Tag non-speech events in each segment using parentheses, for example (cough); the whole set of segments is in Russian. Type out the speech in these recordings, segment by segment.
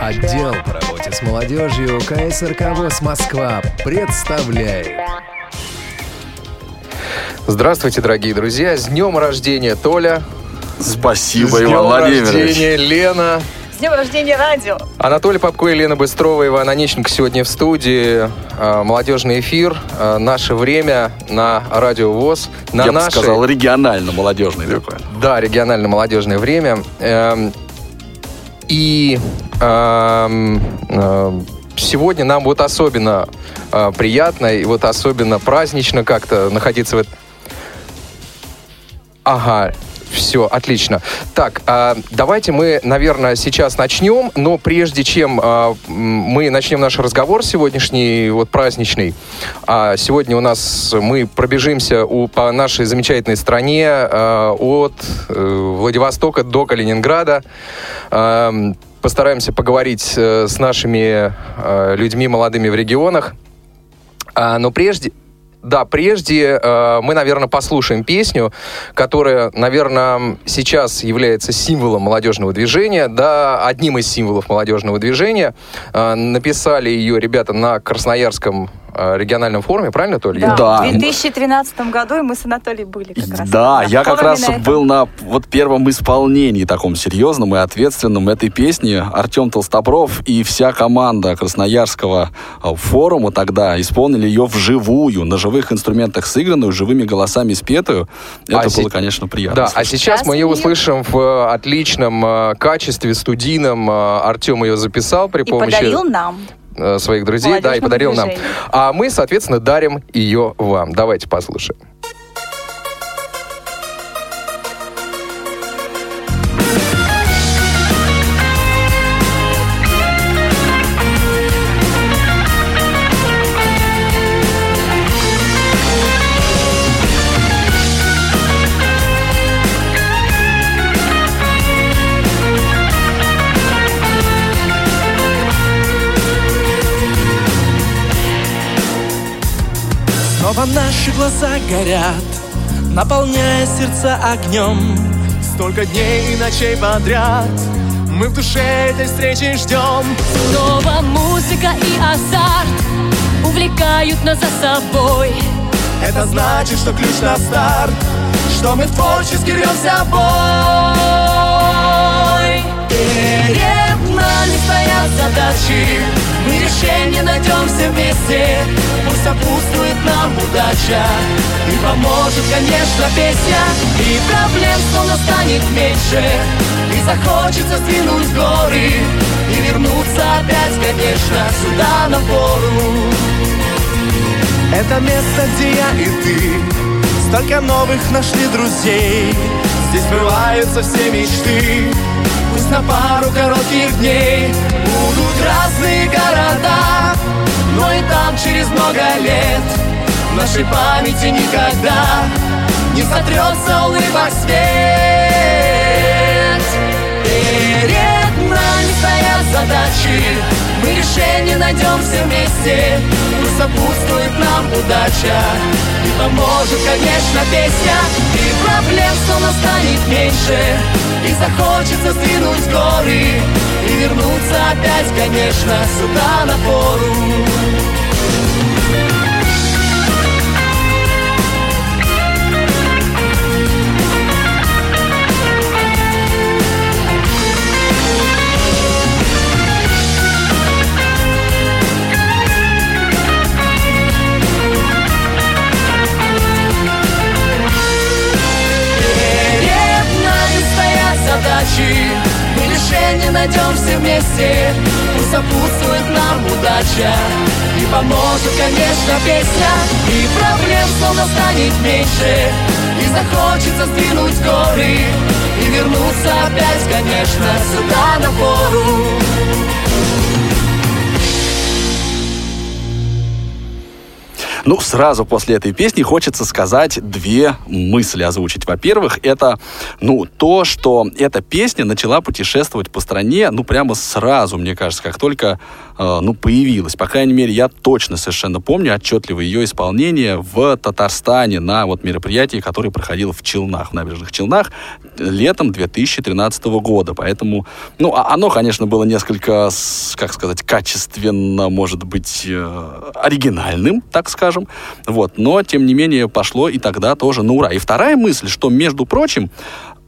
Отдел по работе с молодежью КСРК ВОЗ Москва представляет. Здравствуйте, дорогие друзья. С днем рождения, Толя. Спасибо, С Иван днем Владимирович. рождения, Лена. С днем рождения радио! Анатолий Попко и Лена Быстрова, Иван Онищенко сегодня в студии. А, Молодежный эфир. А, Наше время на Радио ВОЗ. На Я бы нашей- сказал, регионально-молодежный такой. Да, регионально-молодежное время. Эм, И сегодня нам вот особенно э, приятно и вот особенно празднично как-то находиться в этом. Ага, все, отлично. Так, а, давайте мы, наверное, сейчас начнем, но прежде чем мы начнем наш разговор сегодняшний, вот праздничный, а, сегодня у нас мы пробежимся по нашей замечательной стране от э, Владивостока до Калининграда. Ам, Постараемся поговорить э, с нашими э, людьми молодыми в регионах. А, но прежде, да, прежде э, мы, наверное, послушаем песню, которая, наверное, сейчас является символом молодежного движения, да, одним из символов молодежного движения. Э, написали ее ребята на Красноярском региональном форуме, правильно, Толя? Я- Да. В 2013 году и мы с Анатолием были как раз. Да, на я как раз на был на вот первом исполнении таком серьезном и ответственном этой песни. Артем Толстобров и вся команда Красноярского э, форума тогда исполнили ее вживую, на живых инструментах сыгранную, живыми голосами спетую. Это А было, се- конечно, приятно. Да, а слушать. сейчас Сейчас мы ее услышим в э, отличном э, качестве, студийном. Э, Артем ее записал при И помощи подарил нам. Э, своих друзей, да, и подарил нам. А мы, соответственно, дарим ее вам. Давайте послушаем. Горят, наполняя сердца огнем. Столько дней и ночей подряд мы в душе этой встречи ждем. Снова музыка и азарт увлекают нас за собой. Это значит, что ключ на старт, что мы творчески рвемся в бой. Задачи, мы решение найдем все вместе. Пусть сопутствует нам удача, и поможет, конечно, песня. И проблем словно станет меньше, и захочется сдвинуть горы, и вернуться опять, конечно, сюда на пору. Это место, где я и ты. Столько новых нашли друзей. Здесь сбываются все мечты Пусть на пару коротких дней. Будут разные города Но и там через много лет В нашей памяти никогда Не сотрется улыбок свет. Перед нами стоят задачи Мы решение найдем все вместе. Пусть сопутствует нам удача И поможет, конечно, песня. И проблем словно станет меньше И захочется сдвинуть горы И вернуться опять, конечно, сюда на пору найдем все вместе. Пусть сопутствует нам удача. И поможет, конечно, песня. И проблем словно станет меньше. И захочется сдвинуть горы. И вернуться опять, конечно, сюда на пору Ну, сразу после этой песни хочется сказать две мысли озвучить. Во-первых, это, ну, то, что эта песня начала путешествовать по стране, ну, прямо сразу, мне кажется, как только, э, ну, появилась. По крайней мере, я точно совершенно помню отчетливо ее исполнение в Татарстане на вот мероприятии, которое проходило в Челнах, в набережных Челнах, летом 2013 года. Поэтому, ну, а оно, конечно, было несколько, как сказать, качественно, может быть, э, оригинальным, так скажем. Вот. Но, тем не менее, пошло и тогда тоже на ура. И вторая мысль, что, между прочим,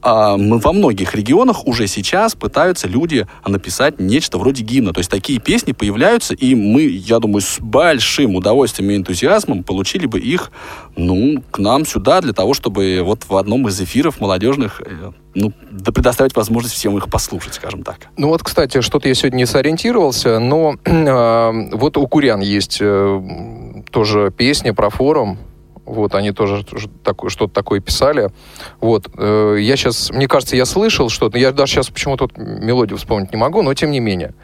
а, во многих регионах уже сейчас пытаются люди написать нечто вроде гимна. То есть такие песни появляются, и мы, я думаю, с большим удовольствием и энтузиазмом получили бы их, ну, к нам сюда, для того, чтобы вот в одном из эфиров молодежных э, ну, да предоставить возможность всем их послушать, скажем так. Ну вот, кстати, что-то я сегодня не сориентировался, но э, вот у Курян есть э, тоже песня про форум, вот, они тоже что-то такое писали. Вот, э, я сейчас, мне кажется, я слышал что-то, я даже сейчас почему-то мелодию вспомнить не могу, но тем не менее.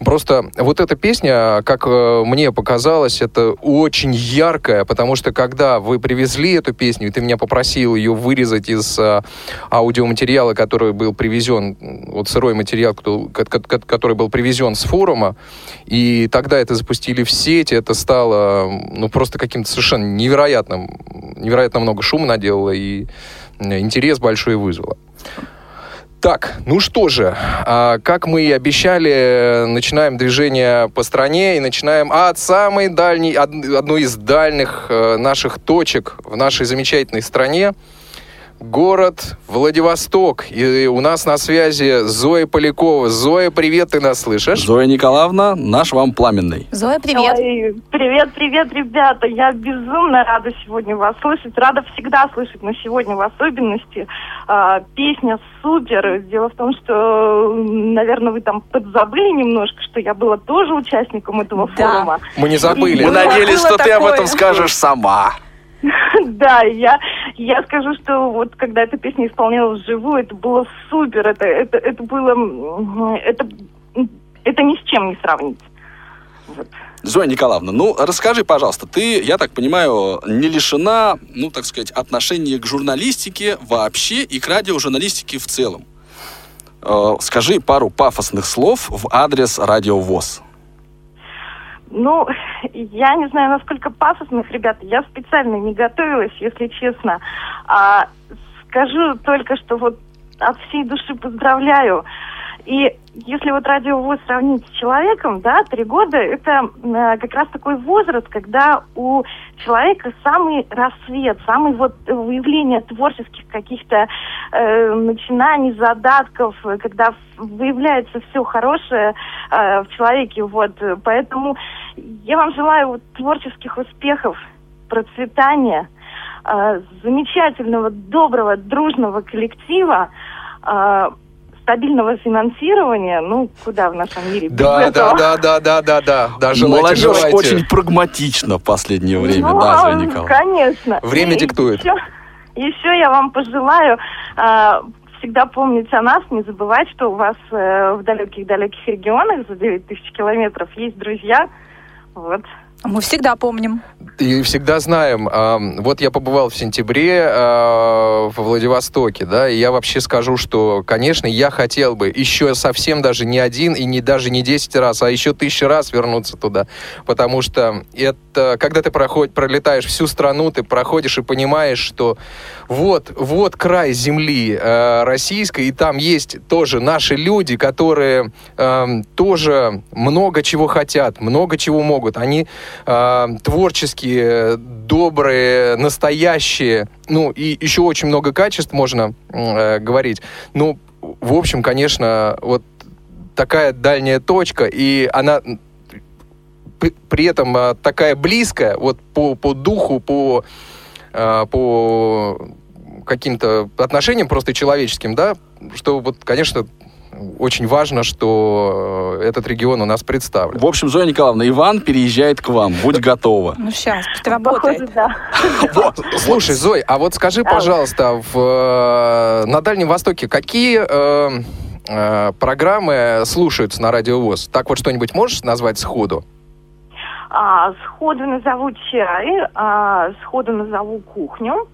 Просто вот эта песня, как э, мне показалось, это очень яркая, потому что когда вы привезли эту песню, и ты меня попросил ее вырезать из э, аудиоматериала, который был привезен, вот сырой материал, который был привезен с форума, и тогда это запустили в сеть, это стало, ну, просто каким-то совершенно невероятным невероятно много шума наделала и интерес большой вызвала. Так, ну что же, а, как мы и обещали, начинаем движение по стране и начинаем от самой дальней, одной из дальних э, наших точек в нашей замечательной стране – город Владивосток. И у нас на связи Зоя Полякова. Зоя, привет, ты нас слышишь? Зоя Николаевна, наш вам пламенный. Зоя, привет. Ой, привет, привет, ребята. Я безумно рада сегодня вас слышать. Рада всегда слышать, но сегодня в особенности. А, песня супер. Дело в том, что, наверное, вы там подзабыли немножко, что я была тоже участником этого да. форума. Мы не забыли. Мы надеялись, что ты об этом скажешь сама. (laughs) Да, я, я скажу, что вот когда эта песня исполнялась вживую, это было супер, это, это, это было, это, это ни с чем не сравнить. Вот. Зоя Николаевна, ну расскажи, пожалуйста, ты, я так понимаю, не лишена, ну так сказать, отношения к журналистике вообще и к радиожурналистике в целом. Э, скажи пару пафосных слов в адрес Радио ВОЗ. Ну, я не знаю, насколько пафосных, ребята. Я специально не готовилась, если честно. А, скажу только, что вот от всей души поздравляю. И если вот радиовоз сравнить с человеком, да, три года это э, как раз такой возраст, когда у человека самый рассвет, самый вот выявление творческих каких-то э, начинаний, задатков, когда выявляется все хорошее э, в человеке, вот. Поэтому я вам желаю вот, творческих успехов, процветания, э, замечательного, доброго, дружного коллектива. Э, стабильного финансирования, ну, куда в нашем мире? Да, да, да, да, да, да, да, да. Желайте, Молодежь желайте. очень прагматична в последнее время, ну, да, Зоя Николаевна? Конечно. Время И диктует. Еще, еще я вам пожелаю э, всегда помнить о нас, не забывать, что у вас э, в далеких-далеких регионах за 9 тысяч километров есть друзья. Вот. Мы всегда помним. И всегда знаем. Вот я побывал в сентябре а, в Владивостоке, да, и я вообще скажу, что, конечно, я хотел бы еще совсем даже не один и не даже не 10 раз, а еще тысячи раз вернуться туда. Потому что это, когда ты проход, пролетаешь всю страну, ты проходишь и понимаешь, что вот, вот край земли э, российской, и там есть тоже наши люди, которые тоже много чего хотят, много чего могут. Они э, творческие, добрые, настоящие, ну и еще очень много качеств можно э, говорить. Ну, в общем, конечно, вот такая дальняя точка, и она при этом э, такая близкая, вот по, по духу, по, э, по каким-то отношениям просто человеческим, да, что вот, конечно, очень важно, что э, этот регион у нас представлен. В общем, Зоя Николаевна, Иван переезжает к вам. Будь готова. Ну, сейчас, работает. да. (laughs) (laughs) Слушай, Зой, а вот скажи, пожалуйста, в, э, на Дальнем Востоке какие э, программы слушаются на Радио ВОЗ? Так вот что-нибудь можешь назвать сходу? А, сходу назову чай, а, сходу назову кухню.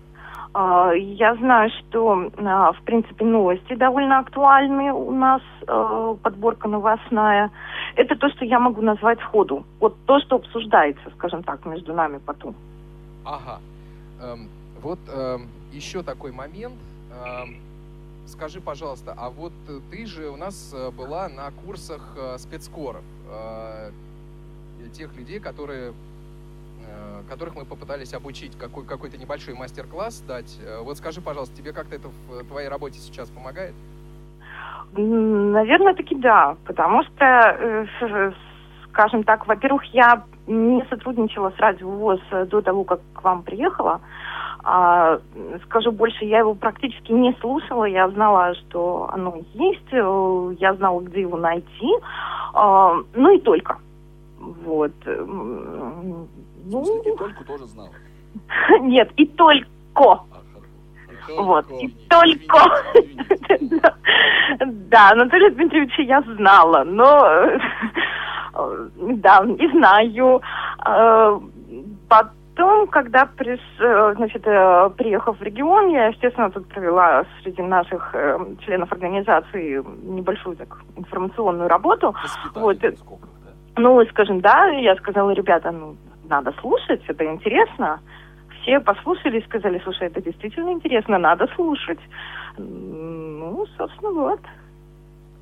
А, я знаю, что, а, в принципе, новости довольно актуальны у нас, а, подборка новостная. Это то, что я могу назвать сходу. Вот то, что обсуждается, скажем так, между нами потом. Ага. Эм, вот эм, еще такой момент. Эм, скажи, пожалуйста, а вот ты же у нас э, была на курсах э, спецкоров. Э, тех людей, которые которых мы попытались обучить, какой, какой-то небольшой мастер-класс дать. Э, вот скажи, пожалуйста, тебе как-то это в твоей работе сейчас помогает? Наверное, таки да, потому что, э, скажем так, во-первых, я не сотрудничала с Радио ВОЗ до того, как к вам приехала. А, скажу больше, я его практически не слушала, я знала, что оно есть, я знала, где его найти, а, ну и только. Вот. Ну... В и только тоже знала? (laughs) Нет, и только. Вот, и только. (laughs) Да, Анатолия Дмитриевича я знала, но да, не знаю. А, потом, когда приш, значит, э, приехав в регион, я, естественно, тут провела среди наших э, членов организации небольшую так, информационную работу. Вот. Ну, скажем, да, я сказала, ребята, ну, надо слушать, это интересно. Все послушали и сказали, слушай, это действительно интересно, надо слушать. Ну, собственно, вот.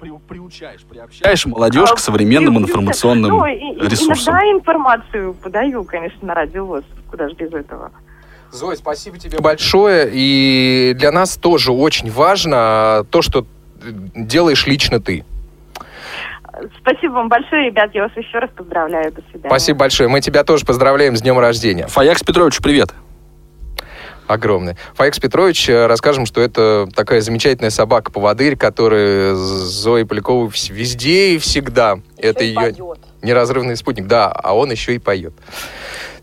При, приучаешь, приобщаешь молодежь а, к современным информационным ну, и, ресурсам. Иногда информацию подаю, конечно, на радиовоз, куда же без этого. Зоя, спасибо тебе большое. И для нас тоже очень важно то, что делаешь лично ты. Спасибо вам большое, ребят. Я вас еще раз поздравляю. До свидания. Спасибо большое. Мы тебя тоже поздравляем с днем рождения. Фаякс Петрович, привет. Огромный. Фаякс Петрович, э, расскажем, что это такая замечательная собака-поводырь, которая Зои Поляковой везде и всегда. Еще это ее поет. неразрывный спутник. Да, а он еще и поет.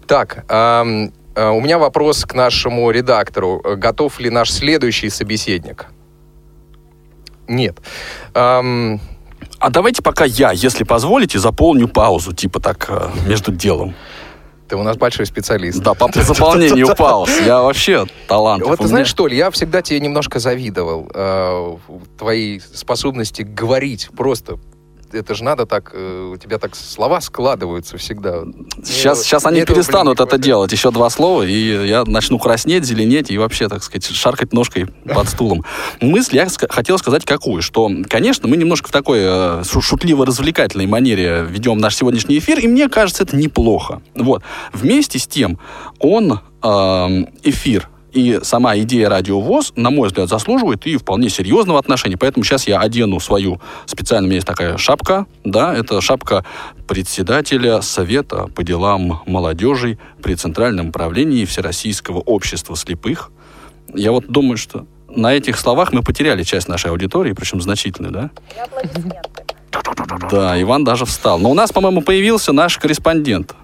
Так, эм, э, у меня вопрос к нашему редактору. Готов ли наш следующий собеседник? Нет. Эм, а давайте пока я, если позволите, заполню паузу, типа так, э, между делом. Ты у нас большой специалист. Да, по (laughs) заполнению пауз. Я вообще талант. Вот ты знаешь что ли, я всегда тебе немножко завидовал. Э, твоей способности говорить просто это же надо так, э, у тебя так слова складываются всегда. Сейчас, сейчас они перестанут это делать. Еще два слова, и я начну краснеть, зеленеть и вообще, так сказать, шаркать ножкой под (laughs) стулом. Мысль я хотел сказать какую, что, конечно, мы немножко в такой э, шутливо-развлекательной манере ведем наш сегодняшний эфир, и мне кажется, это неплохо. Вот. Вместе с тем, он, э, эфир, и сама идея радиовоз, на мой взгляд, заслуживает и вполне серьезного отношения. Поэтому сейчас я одену свою специально, у меня есть такая шапка, да, это шапка председателя Совета по делам молодежи при Центральном управлении Всероссийского общества слепых. Я вот думаю, что на этих словах мы потеряли часть нашей аудитории, причем значительную, да? Да, Иван даже встал. Но у нас, по-моему, появился наш корреспондент.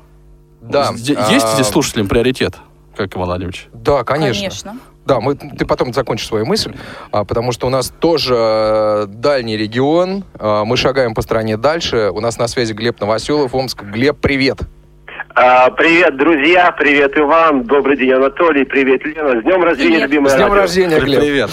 Да. Есть а... здесь слушателям приоритет? Как Иван Владимирович? Да, конечно. Конечно. Да, мы, ты потом закончишь свою мысль, а, потому что у нас тоже э, дальний регион, а, мы шагаем по стране дальше. У нас на связи Глеб Новоселов, Омск. Глеб, привет. А, привет, друзья, привет, Иван, добрый день, Анатолий, привет, Лена. С днем рождения, привет. любимая С днем радио. рождения, Глеб. Привет.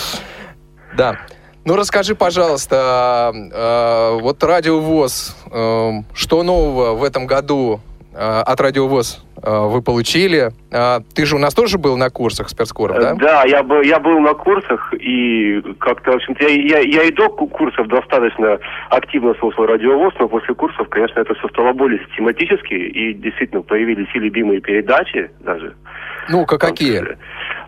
Да. Ну, расскажи, пожалуйста, э, вот Радио ВОЗ, э, что нового в этом году от Радиовоз э, вы получили. Э, ты же у нас тоже был на курсах спецкоров, да? Да, я был, я был на курсах, и как-то, в общем-то, я, я, я и до курсов достаточно активно слушал радиовоз, но после курсов, конечно, это все стало более систематически, и действительно появились и любимые передачи даже. Ну-ка, какие?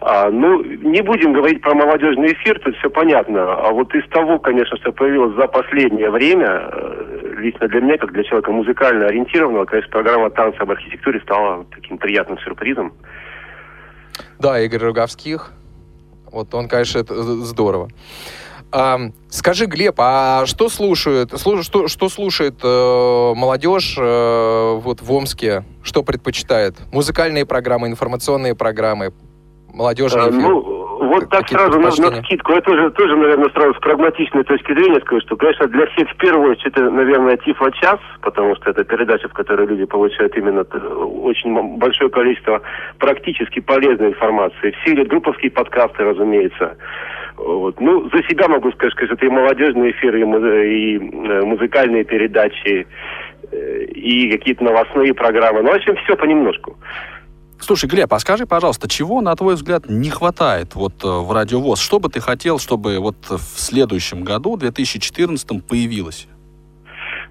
А, ну, не будем говорить про молодежный эфир, тут все понятно. А вот из того, конечно, что появилось за последнее время, э, лично для меня, как для человека музыкально ориентированного, конечно, программа «Танцы об архитектуре» стала таким приятным сюрпризом. Да, Игорь Роговских. Вот он, конечно, это здорово. Скажи, Глеб, а что слушает, что, что слушает э, молодежь э, вот в Омске? Что предпочитает? Музыкальные программы, информационные программы, молодежные а, Ну, вот так сразу на, на скидку, я тоже, тоже, наверное, сразу с прагматичной точки зрения скажу, что, конечно, для всех в первую очередь это, наверное, Тифло-час, потому что это передача, в которой люди получают именно очень большое количество практически полезной информации. Все или групповские подкасты, разумеется. Вот. Ну, за себя могу сказать, что это и молодежные эфиры, и э, музыкальные передачи, э, и какие-то новостные программы. Ну, в общем, все понемножку. Слушай, Глеб, а скажи, пожалуйста, чего, на твой взгляд, не хватает вот э, в радиовоз? Что бы ты хотел, чтобы вот в следующем году, 2014, появилось?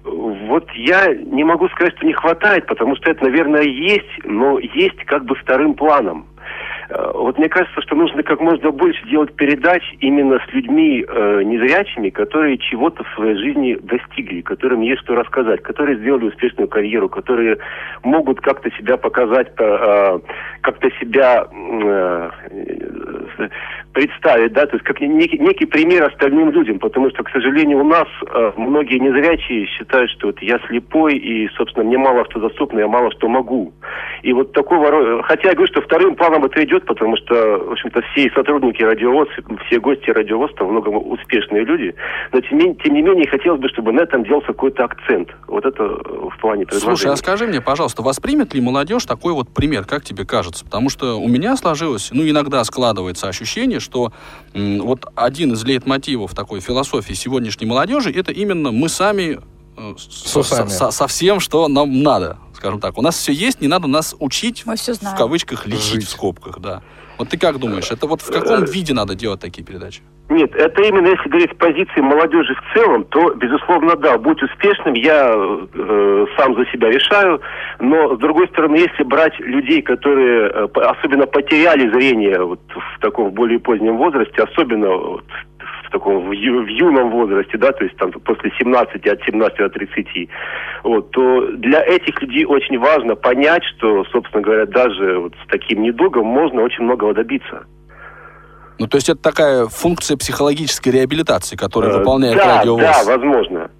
Вот я не могу сказать, что не хватает, потому что это, наверное, есть, но есть как бы вторым планом. Э, вот мне кажется, что нужно как можно больше делать передач именно с людьми э, незрячими, которые чего-то в своей жизни достигли, которым есть что рассказать, которые сделали успешную карьеру, которые могут как-то себя показать, э, как-то себя э, представить, да, то есть как некий, некий пример остальным людям, потому что, к сожалению, у нас э, многие незрячие считают, что вот я слепой и, собственно, мне мало что доступно, я мало что могу. И вот такого, хотя я говорю, что вторым планом это идет, потому что, в общем-то, все сотрудники радиовоз, все гости радиовоз, там много успешные люди, но тем, тем не менее хотелось бы, чтобы на этом делался какой-то акцент. Вот это в плане предложения. Слушай, а скажи мне, пожалуйста, воспримет ли молодежь такой вот пример, как тебе кажется? Потому что у меня сложилось, ну, иногда складывается ощущение, что м, вот один из лейтмотивов такой философии сегодняшней молодежи это именно мы сами э, со, со, со, со всем, что нам надо, скажем так. У нас все есть, не надо нас учить, мы все знаем. в кавычках, лечить Жить. в скобках, да. Вот ты как думаешь, это вот в каком виде надо делать такие передачи? Нет, это именно если говорить с позиции молодежи в целом, то, безусловно, да, будь успешным, я э, сам за себя решаю, но, с другой стороны, если брать людей, которые э, особенно потеряли зрение вот, в таком более позднем возрасте, особенно вот, в таком в, ю, в юном возрасте, да, то есть там после 17, от 17 до 30, вот, то для этих людей очень важно понять, что, собственно говоря, даже вот с таким недугом можно очень многого добиться. Ну, то есть это такая функция психологической реабилитации, которую э, выполняет да, радиовоз. Да, возможно.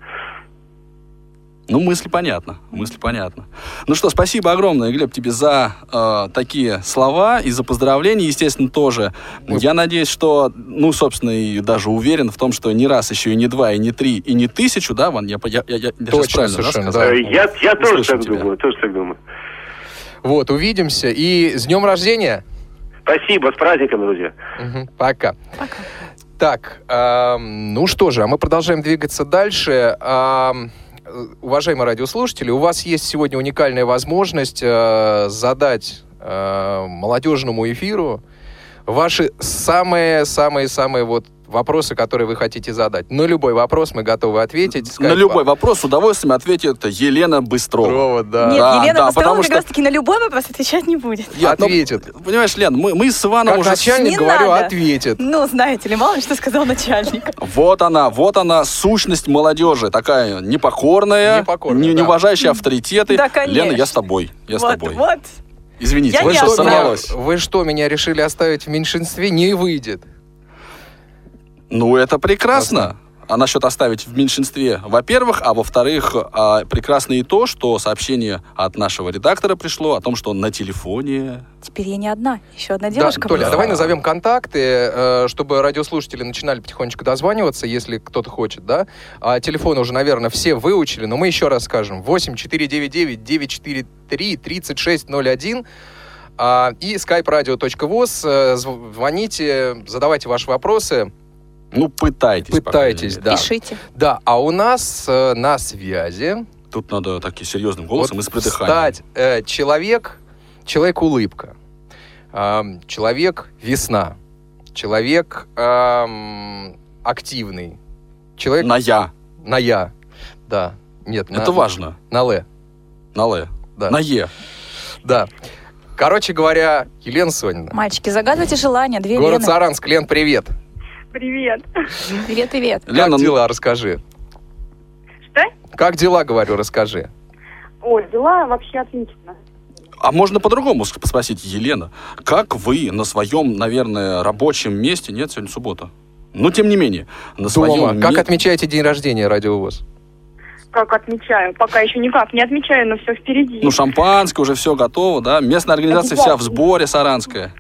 Ну, мысли понятно, мысли понятно. Ну что, спасибо огромное, Глеб, тебе за э, такие слова и за поздравления, естественно, тоже. Я надеюсь, что, ну, собственно, и даже уверен в том, что не раз еще и не два, и не три, и не тысячу, да, Ван? Я, я, я, я Точно, правильно, совершенно, да? да. Я, я тоже так тебя. думаю, тоже так думаю. Вот, увидимся. И с днем рождения! Спасибо, с праздником, друзья. Угу, пока. Пока. Так, э, ну что же, а мы продолжаем двигаться дальше. Э, уважаемые радиослушатели, у вас есть сегодня уникальная возможность э, задать э, молодежному эфиру ваши самые-самые-самые вот вопросы, которые вы хотите задать. На любой вопрос мы готовы ответить. Сказать, на любой вопрос с удовольствием ответит Елена Быстрова. Быстрова да. Нет, да, Елена да, Быстрова как что... раз таки на любой вопрос отвечать не будет. Я, ответит. Ну, понимаешь, Лен, мы, мы с Иваном как уже... начальник, не говорю, надо. ответит. Ну, знаете ли, мало ли что сказал начальник. Вот она, вот она, сущность молодежи. Такая непокорная, непокорная не, да. не уважающая авторитеты. Да, конечно. Лена, я с тобой. Я вот, с тобой. Вот. Извините, я вы, что, меня, вы что, меня решили оставить в меньшинстве? Не выйдет. Ну, это прекрасно. А насчет оставить в меньшинстве, во-первых, а во-вторых, а, прекрасно и то, что сообщение от нашего редактора пришло о том, что на телефоне... Теперь я не одна, еще одна девушка. Да, Толя, давай назовем контакты, э, чтобы радиослушатели начинали потихонечку дозваниваться, если кто-то хочет, да? А телефоны уже, наверное, все выучили, но мы еще раз скажем. 8 499 943 3601 а, и skype-radio.voz. Э, звоните, задавайте ваши вопросы. Ну, пытайтесь. Пытайтесь, да. Пишите. Да, а у нас э, на связи... Тут надо таким серьезным голосом вот и с придыханием. Стать э, человек, человек-улыбка, э, человек весна, человек э, активный, человек... На я. На я, да. Нет, Это на, важно. На Л. На Л. Да. На Е. Да. Короче говоря, Елена Сонина. Мальчики, загадывайте желание. Две Город Лены. Саранск. Лен, привет. Привет. Привет, привет. Как Лена, ну- дела, расскажи. Что? Как дела, говорю, расскажи. Ой, дела вообще отлично. А можно по-другому спросить, Елена, как вы на своем, наверное, рабочем месте, нет, сегодня суббота, но тем не менее, на Дома. своем... Как ме- отмечаете день рождения радиовоз? Как отмечаю? Пока еще никак не отмечаю, но все впереди. Ну, шампанское, уже все готово, да? Местная организация вся в сборе, саранская.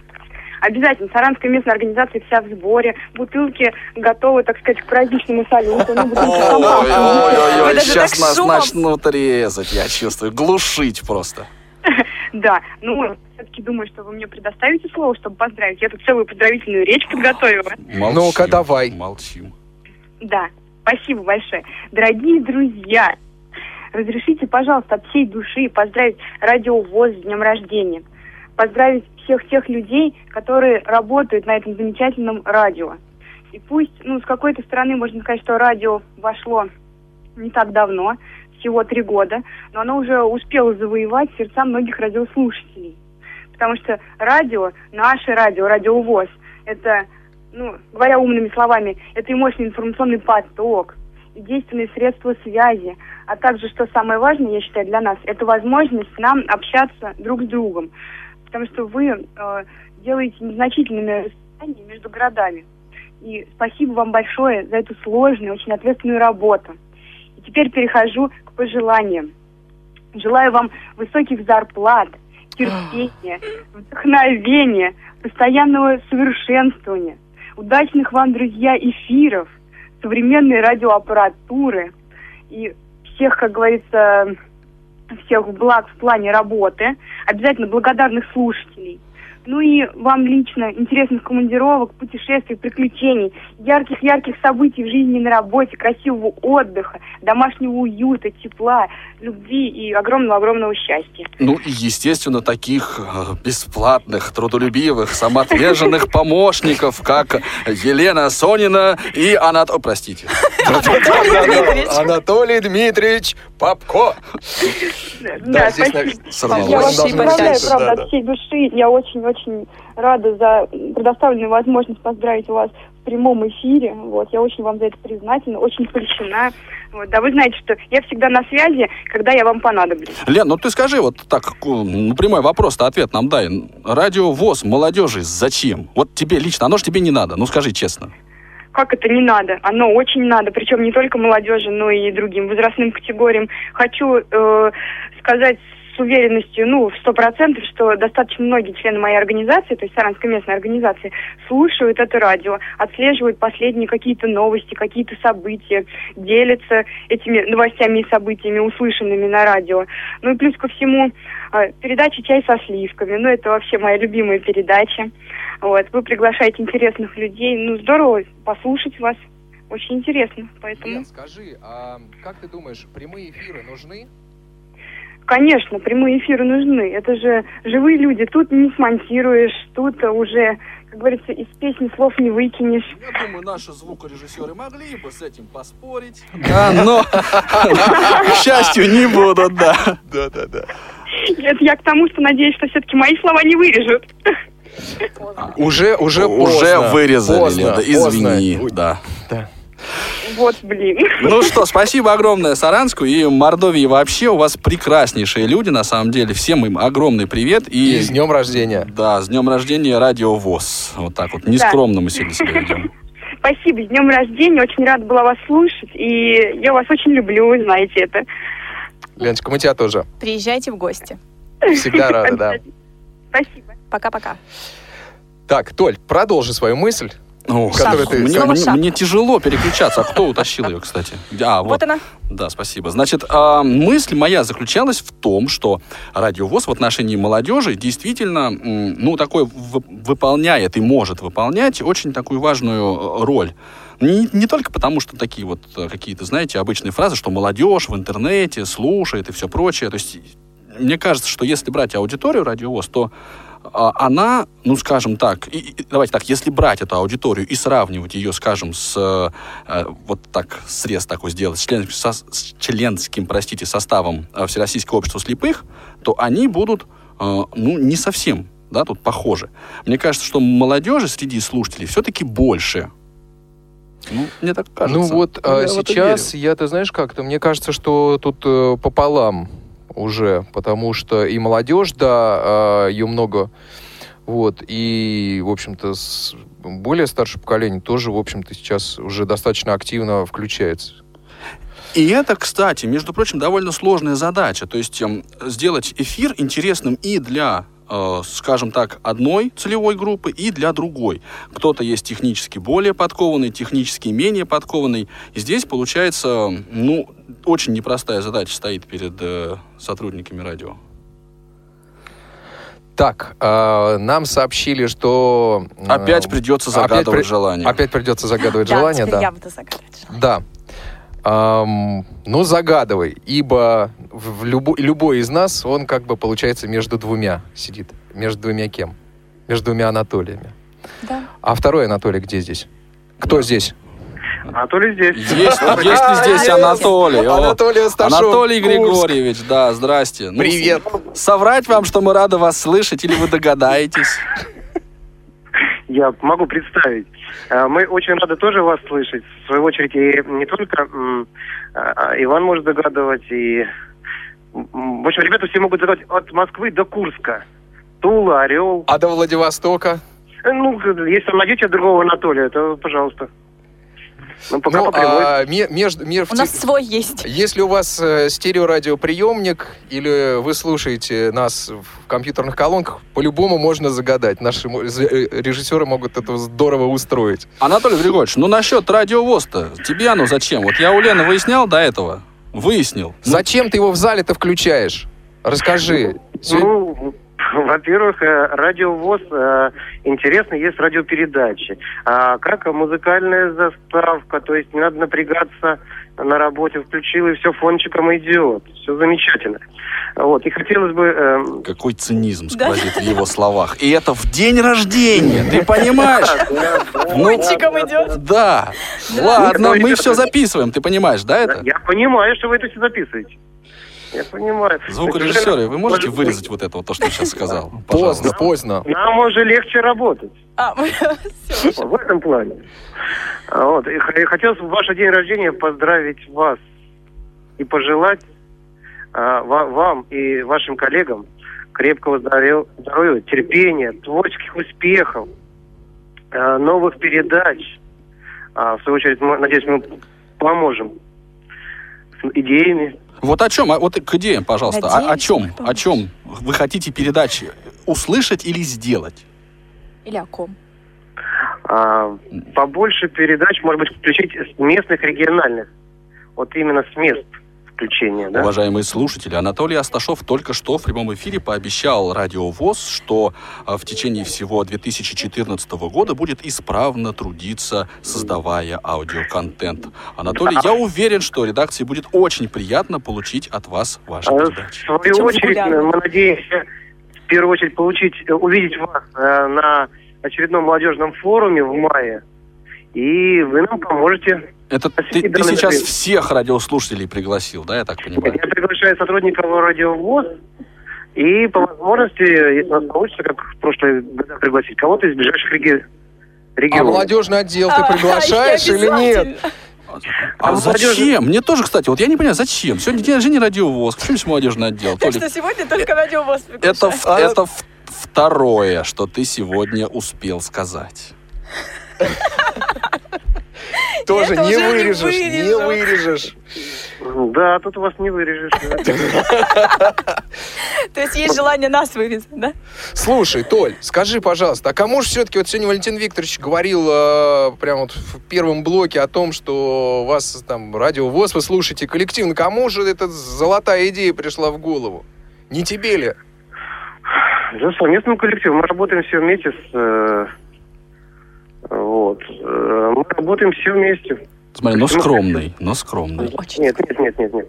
Обязательно. Саранская местная организация вся в сборе. Бутылки готовы, так сказать, к праздничному салюту. Ну. Ой-ой-ой, даже сейчас так нас начнут резать, я чувствую, глушить просто. (laughs) Да, ну, все-таки думаю, что вы мне предоставите слово, чтобы поздравить. Я тут целую поздравительную речь подготовила. Ну-ка, давай. Молчим. Да, спасибо большое. Дорогие друзья, разрешите, пожалуйста, от всей души поздравить Радио ВОЗ с днем рождения. Поздравить всех тех людей, которые работают на этом замечательном радио. И пусть, ну, с какой-то стороны можно сказать, что радио вошло не так давно, всего три года, но оно уже успело завоевать сердца многих радиослушателей. Потому что радио, наше радио, радио ВОЗ, это, ну, говоря умными словами, это и мощный информационный поток, и действенные средства связи, а также, что самое важное, я считаю, для нас, это возможность нам общаться друг с другом. Потому что вы э, делаете незначительными расстояния между городами. И спасибо вам большое за эту сложную, очень ответственную работу. И теперь перехожу к пожеланиям. Желаю вам высоких зарплат, терпения, вдохновения, постоянного совершенствования, удачных вам, друзья, эфиров, современной радиоаппаратуры и всех, как говорится, всех благ в плане работы, обязательно благодарных слушателей. Ну и вам лично интересных командировок, путешествий, приключений, ярких-ярких событий в жизни и на работе, красивого отдыха, домашнего уюта, тепла, любви и огромного-огромного счастья. Ну и, естественно, таких э, бесплатных, трудолюбивых, самоотверженных помощников, как Елена Сонина и Анат... О, простите. Анатолий Дмитриевич Попко. Да, спасибо. Я вас поздравляю, правда, да, да. от всей души. Я очень-очень рада за предоставленную возможность поздравить вас в прямом эфире. Вот, я очень вам за это признательна, очень польщена. Вот, да, вы знаете, что я всегда на связи, когда я вам понадоблюсь. Лен, ну ты скажи вот так, ну, прямой вопрос-то ответ нам дай. Радио ВОЗ молодежи зачем? Вот тебе лично, оно же тебе не надо, ну скажи честно. Как это не надо? Оно очень надо, причем не только молодежи, но и другим возрастным категориям. Хочу э, сказать с уверенностью, ну, в сто процентов, что достаточно многие члены моей организации, то есть Саранской местной организации, слушают это радио, отслеживают последние какие-то новости, какие-то события, делятся этими новостями и событиями, услышанными на радио. Ну и плюс ко всему, э, передача «Чай со сливками», ну, это вообще моя любимая передача. Вот, вы приглашаете интересных людей, ну, здорово послушать вас, очень интересно, поэтому... Лен, скажи, а как ты думаешь, прямые эфиры нужны? Конечно, прямые эфиры нужны. Это же живые люди. Тут не смонтируешь, тут уже, как говорится, из песни слов не выкинешь. Я думаю, наши звукорежиссеры могли бы с этим поспорить. Да, но, к счастью, не будут, да. Да, да, да. Это я к тому, что надеюсь, что все-таки мои слова не вырежут. Уже, уже Уже вырезали, Лена, извини. Да. Вот, блин. Ну что, спасибо огромное Саранску и Мордовии вообще. У вас прекраснейшие люди, на самом деле. Всем им огромный привет. И И, с днем рождения. да, с днем рождения Радио ВОЗ. Вот так вот. Нескромно мы сегодня себя ведем. (laughs) Спасибо, с днем рождения. Очень рада была вас слушать. И я вас очень люблю, вы знаете это. Леночка, мы тебя тоже. Приезжайте в гости. Всегда рады, да. Спасибо. Пока-пока. Так, Толь, продолжи свою мысль. О, Который ты- мне, мне- мне тяжело переключаться. А кто утащил ее, кстати? А, Вот она. Да, спасибо. Значит, а, мысль моя заключалась в том, что радиовоз в отношении молодежи действительно, ну, такой выполняет и может выполнять очень такую важную э, роль. Не, не только потому, что такие вот э, какие-то, знаете, обычные фразы, что молодежь в интернете слушает и все прочее. То есть мне кажется, что если брать аудиторию радиовоз, то она, ну, скажем так, и- давайте так, если брать эту аудиторию и сравнивать ее, скажем, с, э, вот так, срез такой сделать, с членским, со- с членским, простите, составом э, Всероссийского общества слепых, то они будут, э, ну, не совсем, да, тут похожи. Мне кажется, что молодежи среди слушателей все-таки больше. Ну, мне так кажется. Ну вот Я а, это сейчас, я, ты знаешь как-то, мне кажется, что тут э, пополам уже, потому что и молодежь, да, ее много, вот, и, в общем-то, более старшее поколение тоже, в общем-то, сейчас уже достаточно активно включается. И это, кстати, между прочим, довольно сложная задача. То есть эм, сделать эфир интересным и для скажем так, одной целевой группы и для другой. Кто-то есть технически более подкованный, технически менее подкованный. И здесь получается, ну, очень непростая задача стоит перед э, сотрудниками радио. Так, э, нам сообщили, что... э, Опять придется загадывать опять при- желание. Опять придется загадывать Да, желание, да. я буду загадывать. Да. Ам, ну, загадывай, ибо в любо- любой из нас, он как бы, получается, между двумя сидит. Между двумя кем? Между двумя Анатолиями. Да. А второй Анатолий где здесь? Кто здесь? Анатолий здесь. Есть, есть ли здесь Анатолий? Анатолий Асташов, Анатолий. Григорьевич, да, здрасте. Ну, Привет. Соврать вам, что мы рады вас слышать, или вы догадаетесь? Я могу представить. Э, Мы очень рады тоже вас слышать. В свою очередь, и не только м, а, Иван может догадывать, и... В общем, ребята все могут загадывать от Москвы до Курска. Тула, Орел. А до Владивостока? Э, Ну, если найдете другого Анатолия, то пожалуйста. Ну, пока Ну, по прямой. а ме- между, ме- в У нас те- свой есть. Если у вас э, стереорадиоприемник или вы слушаете нас в компьютерных колонках, по-любому можно загадать. Наши э, режиссеры могут это здорово устроить. Анатолий Григорьевич, ну насчет радиовоз-то, тебе оно зачем? Вот я у Лены выяснял до этого, выяснил. Ну, Зачем ты его в зале-то включаешь? Расскажи. Сегодня- Ну, (laughs) во-первых, э, радиовоз э, интересно, есть радиопередачи. А как музыкальная заставка, то есть не надо напрягаться на работе, включил и все фончиком идет. Все замечательно. Вот, и хотелось бы... э, Какой цинизм сквозит в его словах. И это в день рождения, ты (laughs) понимаешь? Ну, Фончиком идет. Да. Ладно, мы все записываем, ты понимаешь, да, это? Я понимаю, что вы это все записываете. Я понимаю. Звукорежиссеры, вы можете вырезать вот это, вот то, что я сейчас сказал? (laughs) Поздно, поздно. Нам уже легче работать. А. (laughs) В этом плане. А, Вот. И хотелось в ваш день рождения поздравить вас и пожелать а, ва- вам и вашим коллегам крепкого здоровья, терпения, творческих успехов, а, новых передач. А, в свою очередь, мы- надеюсь, мы поможем с идеями. Вот о чем, а вот к идеям, пожалуйста, о, о Надеюсь, чем, о чем вы хотите передачи услышать или сделать? Или о ком? А, побольше передач, может быть, включить с местных, региональных. Вот именно с мест включения, да? Уважаемые слушатели, Анатолий Асташов только что в прямом эфире пообещал Радио ВОЗ, что а, в течение всего 2014 года будет исправно трудиться, создавая аудиоконтент. Анатолий, я уверен, что редакции будет очень приятно получить от вас ваши А, В передачи. свою Чем очередь, мы надеемся в первую очередь получить, э, увидеть вас э, на очередном молодежном форуме в мае. И вы нам поможете. Это ты, ты сейчас всех радиослушателей пригласил, да, я так понимаю? Я приглашаю сотрудников радиовоз. И по возможности, если у нас получится, как в прошлые года пригласить кого-то из ближайших реги- А регионов. молодежный отдел ты А, (laughs) приглашаешь или нет? А, А зачем? Мне тоже, кстати, вот я не понимаю, зачем? Сегодня день рождения радиовоз. Почему здесь молодежный отдел? Так что сегодня только радиовоз это, приглашаю. в- это второе, что ты сегодня успел сказать. (laughs) (laughs) Тоже не вырежешь, не вырежешь. Да, тут вас не вырежешь. (laughs) То есть есть желание нас вырезать, да? Слушай, Толь, скажи, пожалуйста, а кому же все-таки вот сегодня Валентин Викторович говорил э, прямо вот в первом блоке о том, что у вас там радиовоз, вы слушаете коллективно, кому же эта золотая идея пришла в голову? Не тебе ли? Да, совместным коллективом. Мы работаем все вместе с... вот. Э, Мы работаем все вместе. Смотри, но скромный, но скромный. Нет, нет, нет, нет, нет.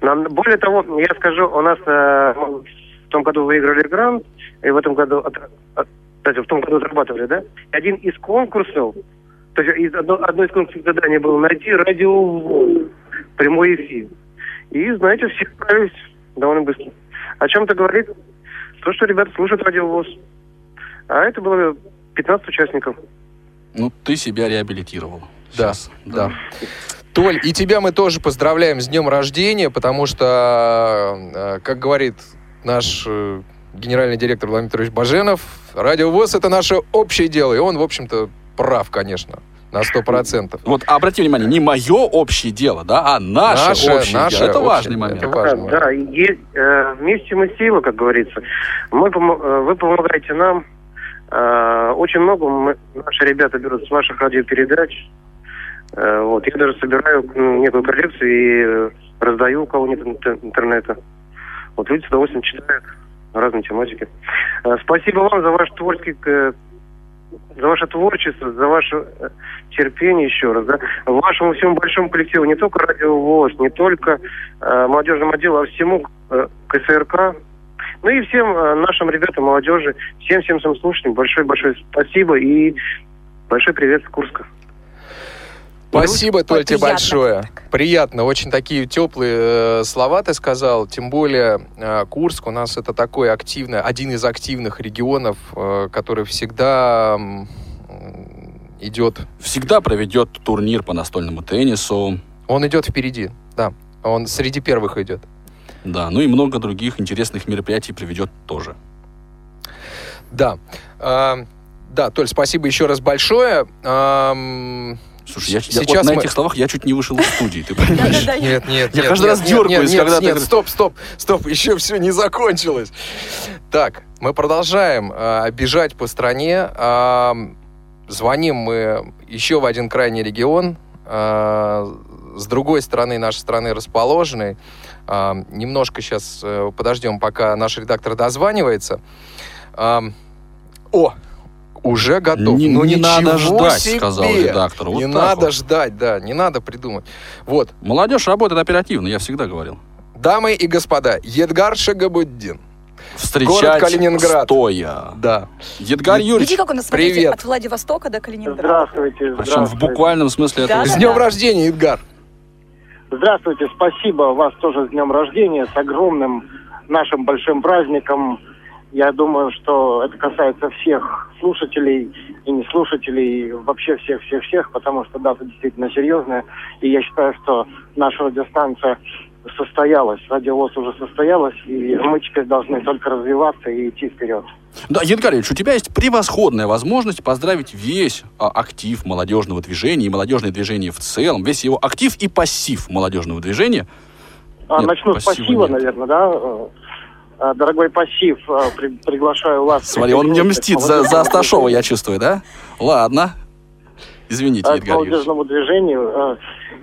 Нам, более того, я скажу, у нас э, в том году выиграли грант, и в этом году, от- от- кстати, в том году отрабатывали, да? Один из конкурсов, то есть из одно, одно из конкурсных заданий было найти радиовоз, прямой эфир. И, знаете, все справились довольно быстро. О чем это говорит? То, что ребята слушают радиовоз. А это было 15 участников. Ну, ты себя реабилитировал. Да, Сейчас. да. Толь, и тебя мы тоже поздравляем с днем рождения, потому что, э, как говорит наш э, генеральный директор Владимир Петрович Баженов, радиовоз — это наше общее дело, и он, в общем-то, прав, конечно. на сто процентов. Вот обрати внимание, не мое общее дело, да, а наше, Наше- общее наше дело. Это общее, важный это момент. важно. Да, и есть, э, вместе мы сила, как говорится. Мы, помо- э, вы помогаете нам. Э, очень много мы- наши ребята берут с ваших радиопередач. Э, вот, я даже собираю ну, некую коллекцию и э, раздаю, у кого нет интер- интернета. Вот люди с удовольствием читают разные тематики. Э, спасибо вам за ваш творческий э, за ваше творчество, за ваше э, терпение еще раз, да, вашему всему большому коллективу, не только Радио ВОЗ, не только э, молодежному отделу, а всему э, КСРК, ну и всем э, нашим ребятам, молодежи, всем-всем слушателям большое-большое спасибо и большой привет с Курска. Спасибо, Толь, тебе большое. Приятно, очень такие теплые э, слова ты сказал. Тем более э, Курск у нас это такой активный, один из активных регионов, э, который всегда идет. Всегда проведет турнир по настольному теннису, Он идет впереди, да. Он среди первых идет. Да, ну и много других интересных мероприятий проведет тоже. Да. А, да, Толь, спасибо еще раз большое. Ам, Слушай, я, я- Сейчас вот на мы- этих словах я чуть не вышел из студии, ты понимаешь? Нет, нет, Я каждый раз дергаюсь, когда нет, ты нет, стоп, стоп, стоп, еще все не закончилось. Так, мы продолжаем э, бежать по стране. А, звоним мы еще в один крайний регион, а, с другой стороны нашей страны расположенной. Немножко сейчас э, подождем, пока наш редактор дозванивается. О, уже готов. Не- ну не надо ждать, себе! сказал редактор. Вот не надо вот. ждать, да, не надо придумать. Вот, Молодежь работает оперативно, я всегда говорил. Дамы и господа, Едгар Шагабуддин. Встречать Калининград. стоя. Да. Едгар Видите, Юрьевич, как у нас, смотрите, привет. от Владивостока до Калининграда. Здравствуйте, причем в буквальном смысле Да, этого С да, днем да. рождения, Едгар. Здравствуйте, спасибо вас тоже с днем рождения, с огромным нашим большим праздником. Я думаю, что это касается всех слушателей и не слушателей, вообще всех-всех-всех, потому что дата действительно серьезная. И я считаю, что наша радиостанция состоялась, радиовоз уже состоялась, и мы теперь должны только развиваться и идти вперед. Да, Едгар Юрьевич, у тебя есть превосходная возможность поздравить весь а, актив молодежного движения и молодежное движение в целом, весь его актив и пассив молодежного движения. А, Нет, начну с пассива нет. наверное, да? Э, Дорогой пассив, э, при- приглашаю вас. Смотри, он мне мстит за, за Асташова, я чувствую, да? Ладно. Извините, э, к Юрьевич. молодежному движению,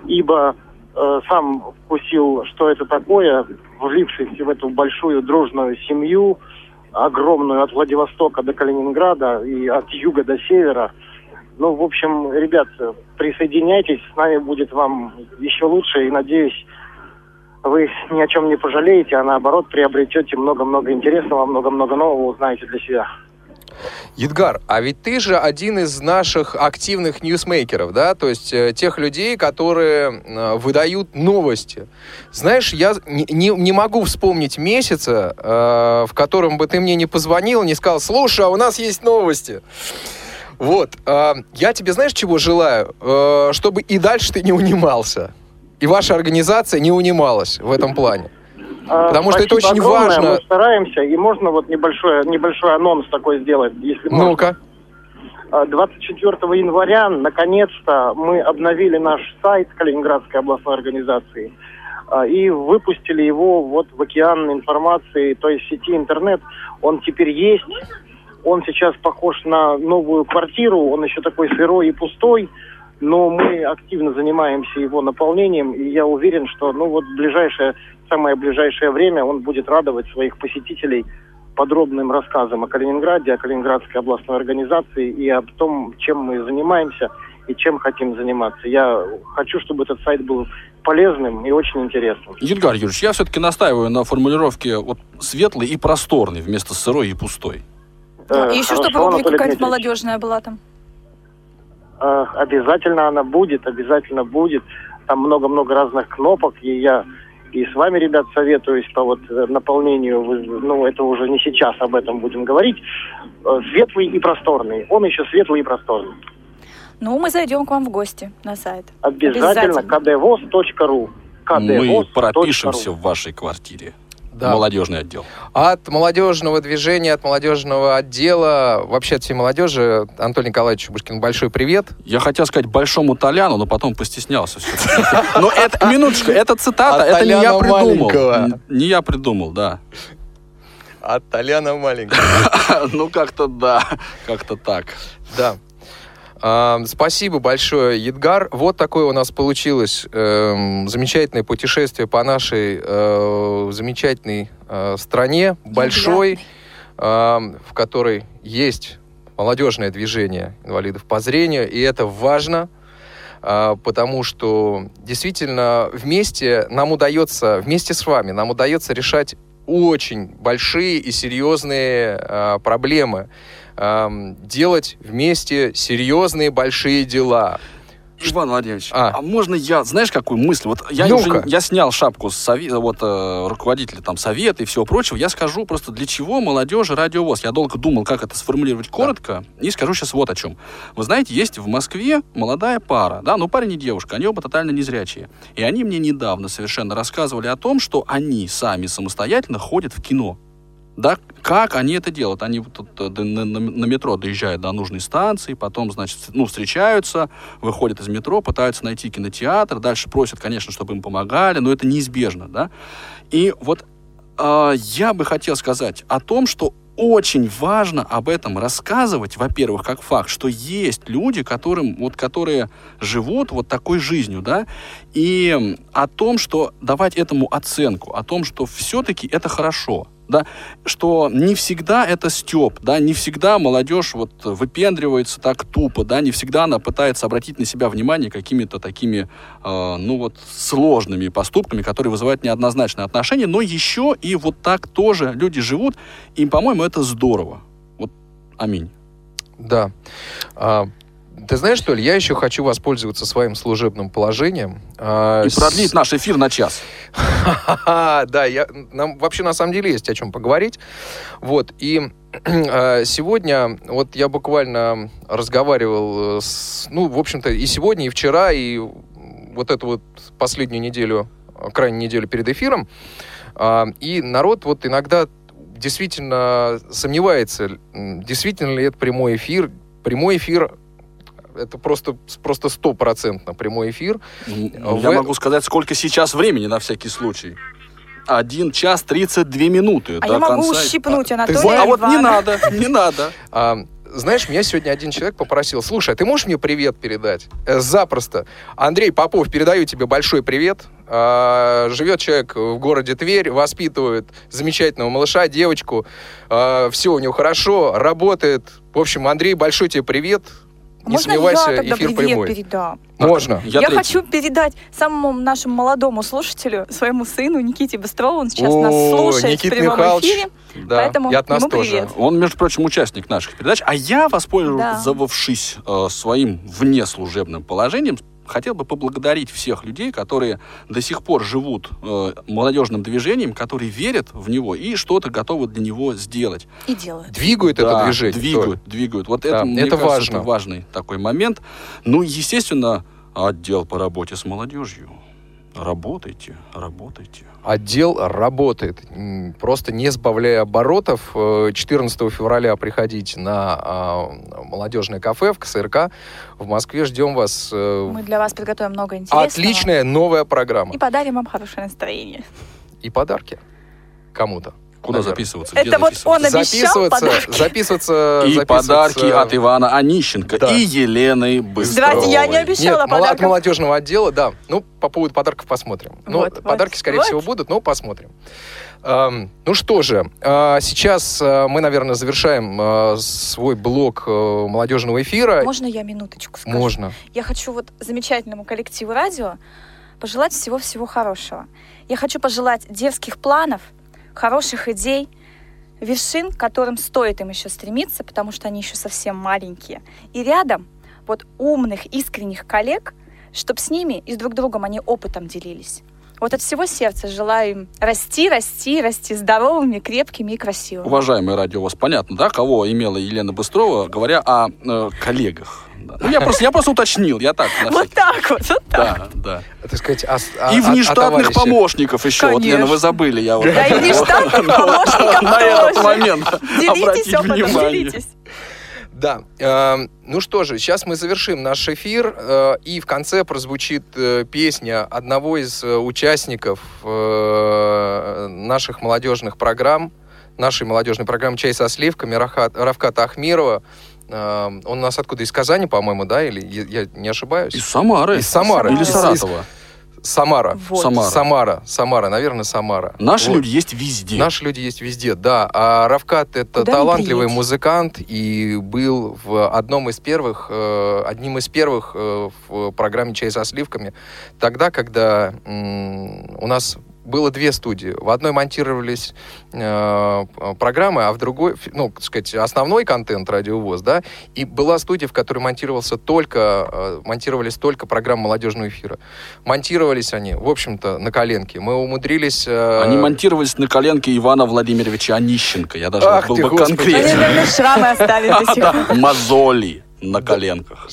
ибо э, сам вкусил, что это такое, влившись в эту большую дружную семью, огромную от Владивостока до Калининграда и от юга до севера. Ну, в общем, ребят, присоединяйтесь, с нами будет вам еще лучше, и надеюсь, вы ни о чем не пожалеете, а наоборот приобретете много-много интересного, много-много нового узнаете для себя. Едгар, а ведь ты же один из наших активных ньюсмейкеров, да? То есть э, тех людей, которые э, выдают новости. Знаешь, я не, не- могу вспомнить месяца, э, в котором бы ты мне не позвонил, не сказал, слушай, а у нас есть новости. Вот, э, я тебе знаешь, чего желаю? Э, чтобы и дальше ты не унимался. И ваша организация не унималась в этом плане. А, Потому что это очень огромное, важно. Мы стараемся, и можно вот небольшой, небольшой анонс такой сделать, если можно. Ну-ка. А, 24 января, наконец-то, мы обновили наш сайт Калининградской областной организации а, и выпустили его вот в океан информации, то есть сети интернет. Он теперь есть. Он сейчас похож на новую квартиру, он еще такой сырой и пустой, но мы активно занимаемся его наполнением, и я уверен, что ну вот ближайшее, самое ближайшее время он будет радовать своих посетителей подробным рассказом о Калининграде, о Калининградской областной организации и о том, чем мы занимаемся и чем хотим заниматься. Я хочу, чтобы этот сайт был полезным и очень интересным. Едгар Юрьевич, я все-таки настаиваю на формулировке вот светлый и просторный вместо сырой и пустой. Э, И еще, хорошо, чтобы рубрика какая-нибудь Дмитриевич. молодежная была там. Э, Обязательно она будет, обязательно будет. Там много-много разных кнопок, и я и с вами, ребят, советуюсь по вот э, наполнению, ну, это уже не сейчас об этом будем говорить. Э, Светлый и просторный. Он еще светлый и просторный. Ну, мы зайдем к вам в гости на сайт. Обязательно, kdvoz.ru. Мы kdvoz.ru. пропишемся в вашей квартире. Да. молодежный отдел. От молодежного движения, от молодежного отдела, вообще от всей молодежи, Антон Николаевич Бушкин, большой привет. Я хотел сказать большому Толяну, но потом постеснялся все-таки. (laughs) Но это, минуточку, это цитата, это не я придумал. Не я придумал, да. От Толяна маленького. (laughs) Ну, как-то да, как-то так. Да. А, спасибо большое, Едгар. Вот такое у нас получилось эм, замечательное путешествие по нашей э, замечательной э, стране, большой, эм, в которой есть молодежное движение инвалидов по зрению, и это важно, а, потому что действительно вместе нам удается, вместе с вами, нам удается решать очень большие и серьезные проблемы, ам, делать вместе серьезные большие дела. Иван Владимирович, А. а, можно я, знаешь, какую мысль? Вот я уже я снял шапку с сови- вот, э, руководителя там совета и всего прочего. Я скажу просто, для чего молодежи радиовоз. Я долго думал, как это сформулировать коротко, и скажу сейчас вот о чем. Вы знаете, есть в Москве молодая пара, да, ну парень и девушка, они оба тотально незрячие. И они мне недавно совершенно рассказывали о том, что они сами самостоятельно ходят в кино. Да, как они это делают? Они тут, э, на, метро доезжают до нужной станции, потом, значит, ну, встречаются, выходят из метро, пытаются найти кинотеатр, дальше просят, конечно, чтобы им помогали, но это неизбежно, да. И вот а, я бы хотел сказать о том, что очень важно об этом рассказывать, во-первых, как факт, что есть люди, которым, вот, которые живут вот такой жизнью, да, и о том, что давать этому оценку, о том, что все-таки это хорошо, да, что не всегда это степ, да, не всегда молодежь вот выпендривается так тупо, да, не всегда она пытается обратить на себя внимание какими-то такими, э, ну вот, сложными поступками, которые вызывают неоднозначные отношения, но еще и вот так тоже люди живут, и, по-моему, это здорово. Вот, аминь. Да. А, ты знаешь, что ли, я еще хочу воспользоваться своим служебным положением. а, И с- продлить наш эфир на час. (laughs) Да, я, нам вообще на самом деле есть о чем поговорить. Вот, и э, (clears throat) сегодня, вот я буквально разговаривал с, ну, в общем-то, и сегодня, и вчера, и вот эту вот последнюю неделю, э, крайнюю неделю перед эфиром, а, и народ вот иногда действительно сомневается, действительно ли это прямой эфир. Прямой эфир это просто просто стопроцентно прямой эфир. В Я э- могу сказать, сколько сейчас времени на всякий случай. Один час 32 минуты А до я могу конца. ущипнуть ты Анатолия знаешь- А вот не надо, не надо. (laughs) А, знаешь, меня сегодня один человек попросил, слушай, а ты можешь мне привет передать? «Э, запросто. Андрей Попов, передаю тебе большой привет. А, живет человек в городе Тверь, воспитывает замечательного малыша, девочку. все у него хорошо, работает. В общем, Андрей, большой тебе привет. Не Можно сомневайся, я тогда эфир привет прямой. передам? Можно. Я Я, хочу передать самому нашему молодому слушателю, своему сыну Никите Быстрову. Он сейчас нас О, слушает Никита в прямом Михайлович. эфире. Да, Поэтому и от нас ему тоже. привет. Он, между прочим, участник наших передач. А я, воспользовавшись э, своим внеслужебным положением, хотел бы поблагодарить всех людей, которые до сих пор живут э, молодежным движением, которые верят в него и что-то готовы для него сделать. И делает. Двигают это Да, движение. Двигают, двигают. Вот Да, это, мне это кажется, важно. это важный такой момент. Ну, естественно, отдел по работе с молодежью. Работайте, работайте. Отдел работает, просто не сбавляя оборотов. Э, 14 февраля приходите на а, молодежное кафе в КСРК в Москве. Ждем вас. э, Мы для вас подготовим много интересного. Отличная новая программа. И подарим вам хорошее настроение. И подарки кому-то. Куда Наверное. записываться? Где Это вот он обещал Записываться, подарки. записываться, И записываться. подарки от Ивана Онищенко Да. и Елены Быстровой. Здрасте, я не обещала Нет, мало- от подарков. молодежного отдела, да. Ну, по поводу подарков посмотрим. Ну, Вот, вот, подарки, скорее вот. всего, будут, но посмотрим. Эм, ну что же, э, сейчас э, мы, наверное, завершаем э, свой блок э, молодежного эфира. Можно я минуточку скажу? Можно. Я хочу вот замечательному коллективу радио пожелать всего-всего хорошего. Я хочу пожелать дерзких планов, хороших идей, вершин, к которым стоит им еще стремиться, потому что они еще совсем маленькие. И рядом вот умных, искренних коллег, чтобы с ними и с друг другом они опытом делились. Вот от всего сердца желаю им расти, расти, расти здоровыми, крепкими и красивыми. Уважаемые радио, у вас понятно, да, кого имела Елена Быстрова, говоря о э, коллегах. Да. Ну, я просто, я просто уточнил, я так. Вот всякий- так вот, вот так. Да, да. Так сказать, а а- И внештатных помощников еще. Вот, Лена, Конечно. вы забыли. Я вот Да и внештатных (laughs) помощников на этот момент Делитесь опытом, внимание. делитесь. Да. Эм, ну что же, сейчас мы завершим наш эфир, э, и в конце прозвучит э, песня одного из э, участников э, наших молодежных программ, нашей молодежной программы «Чай со сливками» Равката Ахмирова. Э, он у нас откуда? Из Казани, по-моему, да? Или я, не ошибаюсь? Из Самары. Из Самары. Или Из- Саратова. Самара. Вот. Самара. Самара, Самара, наверное, Самара. Наши Вот. люди есть везде. Наши люди есть везде, да. А Равкат это Куда талантливый музыкант и был в одном из первых, э, одним из первых э, в программе «Чай со сливками». Тогда, когда м, у нас было две студии. В одной монтировались э, программы, а в другой, ну, так сказать, основной контент радиовоз, да, и была студия, в которой монтировался только, э, монтировались только программы молодежного эфира. Монтировались они, в общем-то, на коленке. Мы умудрились... э, Они монтировались на коленке Ивана Владимировича Онищенко. Я даже Ах был ты, бы. Они, конкретен. наверное, шрамы. Да, (laughs) Мозоли на коленках.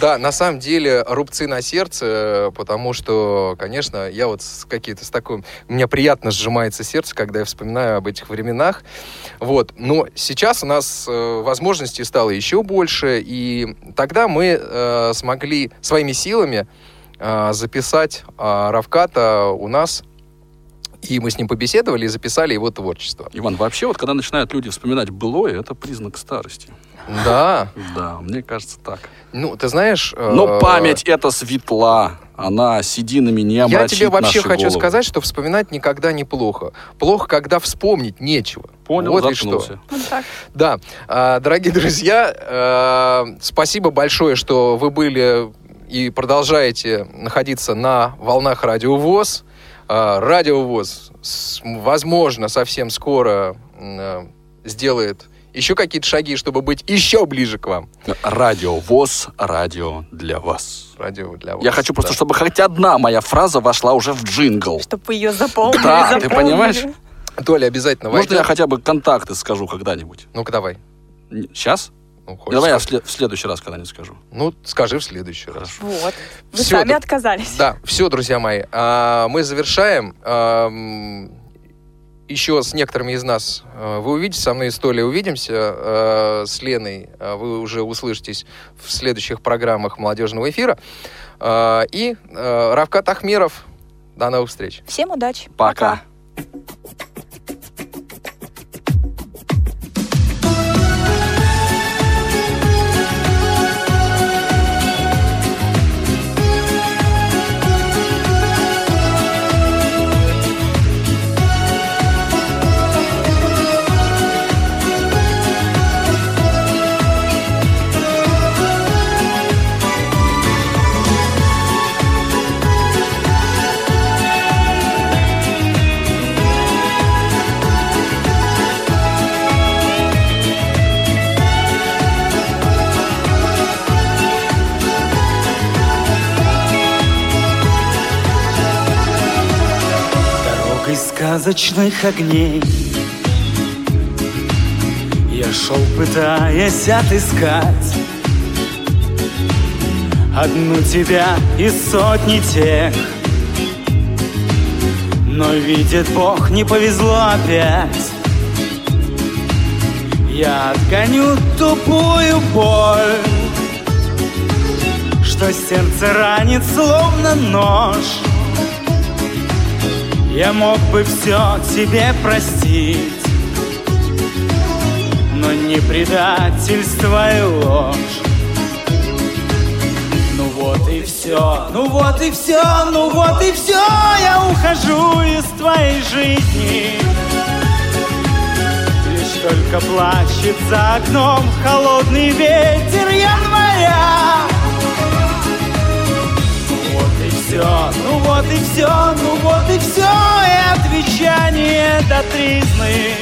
Да, на самом деле рубцы на сердце, потому что, конечно, я вот с какие-то с такой... У меня приятно сжимается сердце, когда я вспоминаю об этих временах. Вот. Но сейчас у нас э, возможностей стало еще больше, и тогда мы э, смогли своими силами э, записать э, Равката у нас, и мы с ним побеседовали и записали его творчество. Иван, вообще вот когда начинают люди вспоминать былое, это признак старости. Да. Да, мне кажется так. Ну, ты знаешь... э, Но память эта светла, она сединами не Я омрачит тебе вообще хочу головы. сказать, что вспоминать никогда не плохо. Плохо, когда вспомнить нечего. Понял, вот и заткнулся. что. Вот так. Да, А, дорогие друзья, э, спасибо большое, что вы были и продолжаете находиться на волнах Радио ВОЗ. А, Радио ВОЗ, с- возможно, совсем скоро э, сделает еще какие-то шаги, чтобы быть еще ближе к вам. Радио ВОЗ, радио для вас. Радио для вас. Я хочу просто, Да. чтобы хоть одна моя фраза вошла уже в джингл. Чтобы вы ее запомнили. Да, ты запомнили. понимаешь? Толя, обязательно Можно я войдет. хотя бы контакты скажу когда-нибудь? Ну-ка, давай. Сейчас? Ну, хочешь Давай я в, сказать? след- в следующий раз когда-нибудь скажу. Ну, скажи в следующий раз. Вот. Вы Всё, сами отказались. Да, все, друзья мои. а, мы завершаем. Ам, еще с некоторыми из нас а, вы увидите, со мной и с Толей увидимся, а, с Леной а, вы уже услышитесь в следующих программах молодежного эфира. А, и а, Равкат Ахмеров. До новых встреч. Всем удачи. Пока. Дорогой сказочных огней. Я шел, пытаясь отыскать Одну тебя из сотни тех. Но видит Бог, не повезло опять. Я отгоню тупую боль Что сердце ранит, словно нож я мог бы все тебе простить Но не предательство и ложь. Ну вот и все, ну вот и все, ну вот и все Я ухожу из твоей жизни. Лишь только плачет за окном холодный ветер января все, ну вот и все, ну вот и все, и отвечание до тризны.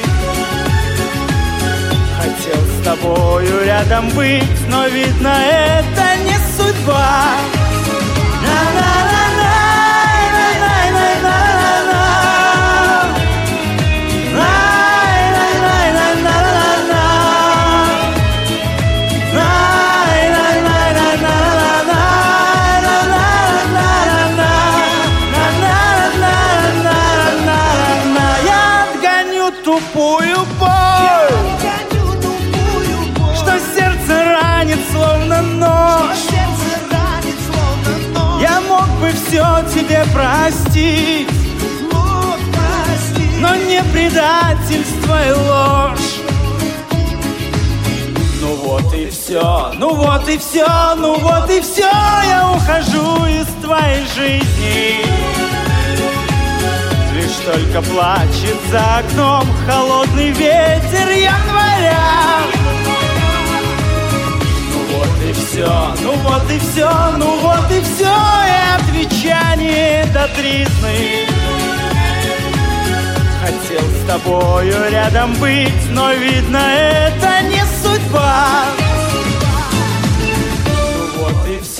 Хотел с тобою рядом быть, но видно это не судьба. На-на-на-на, Только плачет за окном холодный ветер января. Ну вот и все, ну вот и все, ну вот и все, и отвечание до тризны. Хотел с тобою рядом быть, но видно это не судьба.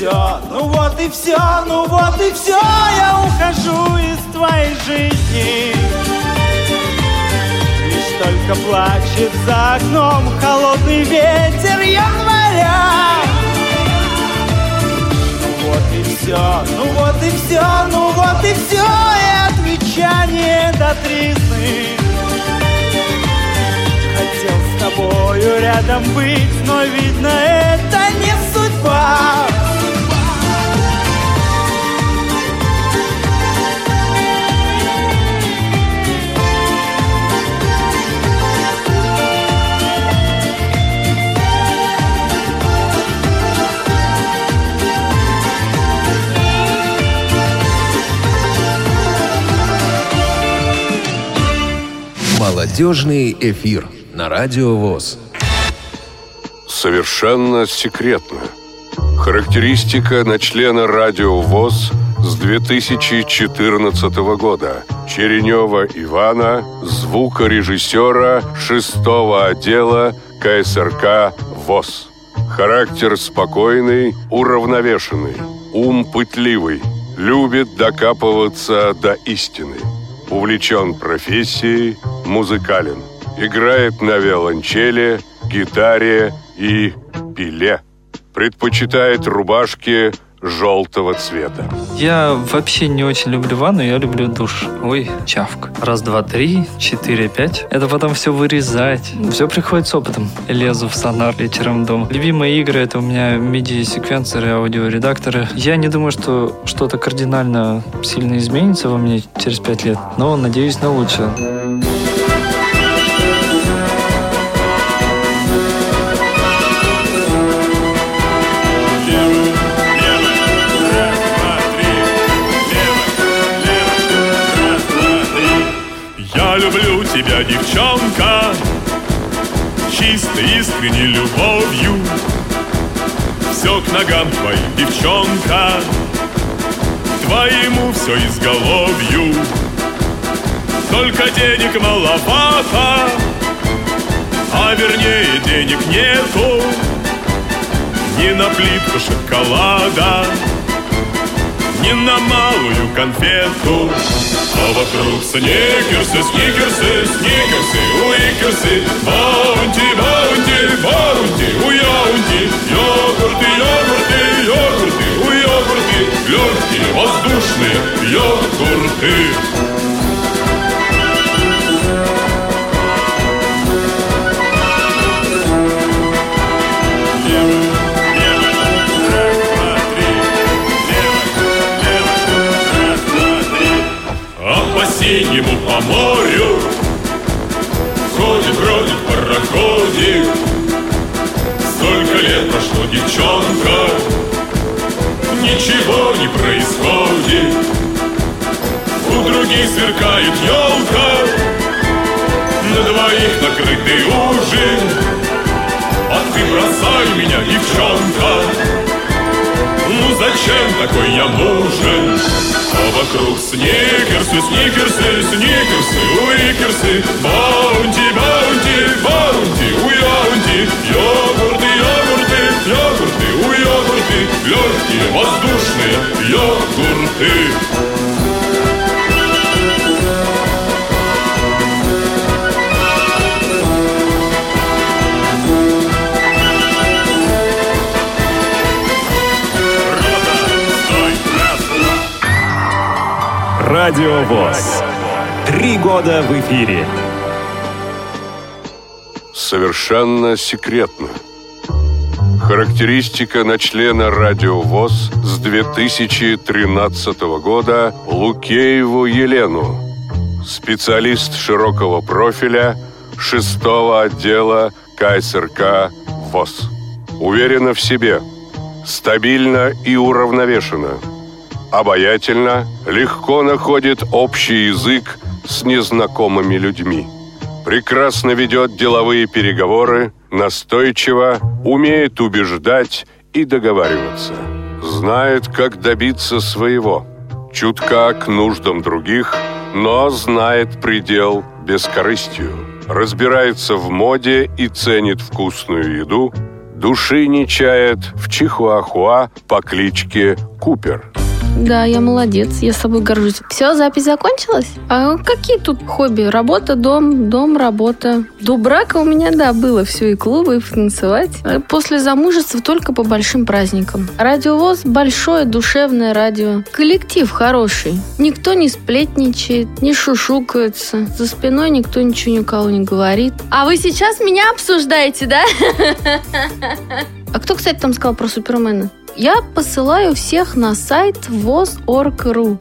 Все, ну вот и все, ну вот и все, я ухожу из твоей жизни. Лишь только плачет за окном холодный ветер января. Ну вот и все, ну вот и все, ну вот и все, и отвечание до тризны. Хотел с тобою рядом быть, но видно это не судьба. Молодежный эфир на Радио ВОЗ. Совершенно секретно. Характеристика на члена Радио ВОЗ с 2014 года. Черенева Ивана, звукорежиссера 6 отдела КСРК ВОЗ. Характер спокойный, уравновешенный, ум пытливый, любит докапываться до истины. Увлечен профессией, музыкален. Играет на виолончели, гитаре и пиле. Предпочитает рубашки желтого цвета. Я вообще не очень люблю ванну, я люблю душ. Ой, чавк. Раз, два, три, четыре, пять. Это потом все вырезать. Все приходит с опытом. Лезу в сонар вечером дома. Любимые игры это у меня MIDI-секвенсоры, аудиоредакторы. Я не думаю, что что-то кардинально сильно изменится во мне через пять лет, но надеюсь на лучшее. Тебя, девчонка, чистой искренней любовью. Все к ногам твоим, девчонка, твоему все изголовью. Только денег маловато, а вернее денег нету. Ни на плитку шоколада, ни на малую конфету. А вокруг сникерсы, сникерсы, сникерсы, уикерсы, баунти, баунти, баунти, уяунти, йогурты, йогурты, йогурты, уйогурты, легкие, воздушные йогурты. Синему по морю. Ходит, бродит пароходик. Столько лет прошло, девчонка. Ничего не происходит. У других сверкает елка. На двоих накрытый ужин. А ты бросай меня, девчонка ну зачем такой я нужен? А вокруг сникерсы, сникерсы, сникерсы, уикерсы, баунти, баунти, баунти, уяунти, йогурты, йогурты, йогурты, уйогурты, легкие, воздушные йогурты. Радио ВОЗ. Три года в эфире. совершенно секретно. Характеристика на члена Радио ВОЗ с 2013 года Лукееву Елену. Специалист широкого профиля шестого отдела КСРК ВОЗ. Уверена в себе, стабильно и уравновешенно. Обаятельно, легко находит общий язык с незнакомыми людьми. Прекрасно ведет деловые переговоры, настойчиво, умеет убеждать и договариваться. Знает, как добиться своего. Чутка к нуждам других, но знает предел бескорыстию. Разбирается в моде и ценит вкусную еду. Души не чает в Чихуахуа по кличке Купер. Да, я молодец, я собой горжусь. Все, запись закончилась? А какие тут хобби? Работа, дом, дом, работа. До брака у меня, да, было все, и клубы, и танцевать. А После замужества только по большим праздникам. Радиовоз – большое душевное радио. Коллектив хороший. Никто не сплетничает, не шушукается. За спиной никто ничего никого не говорит. А вы сейчас меня обсуждаете, да? (laughs) А кто, кстати, там сказал про Супермена? Я посылаю всех на сайт voz.org.ru.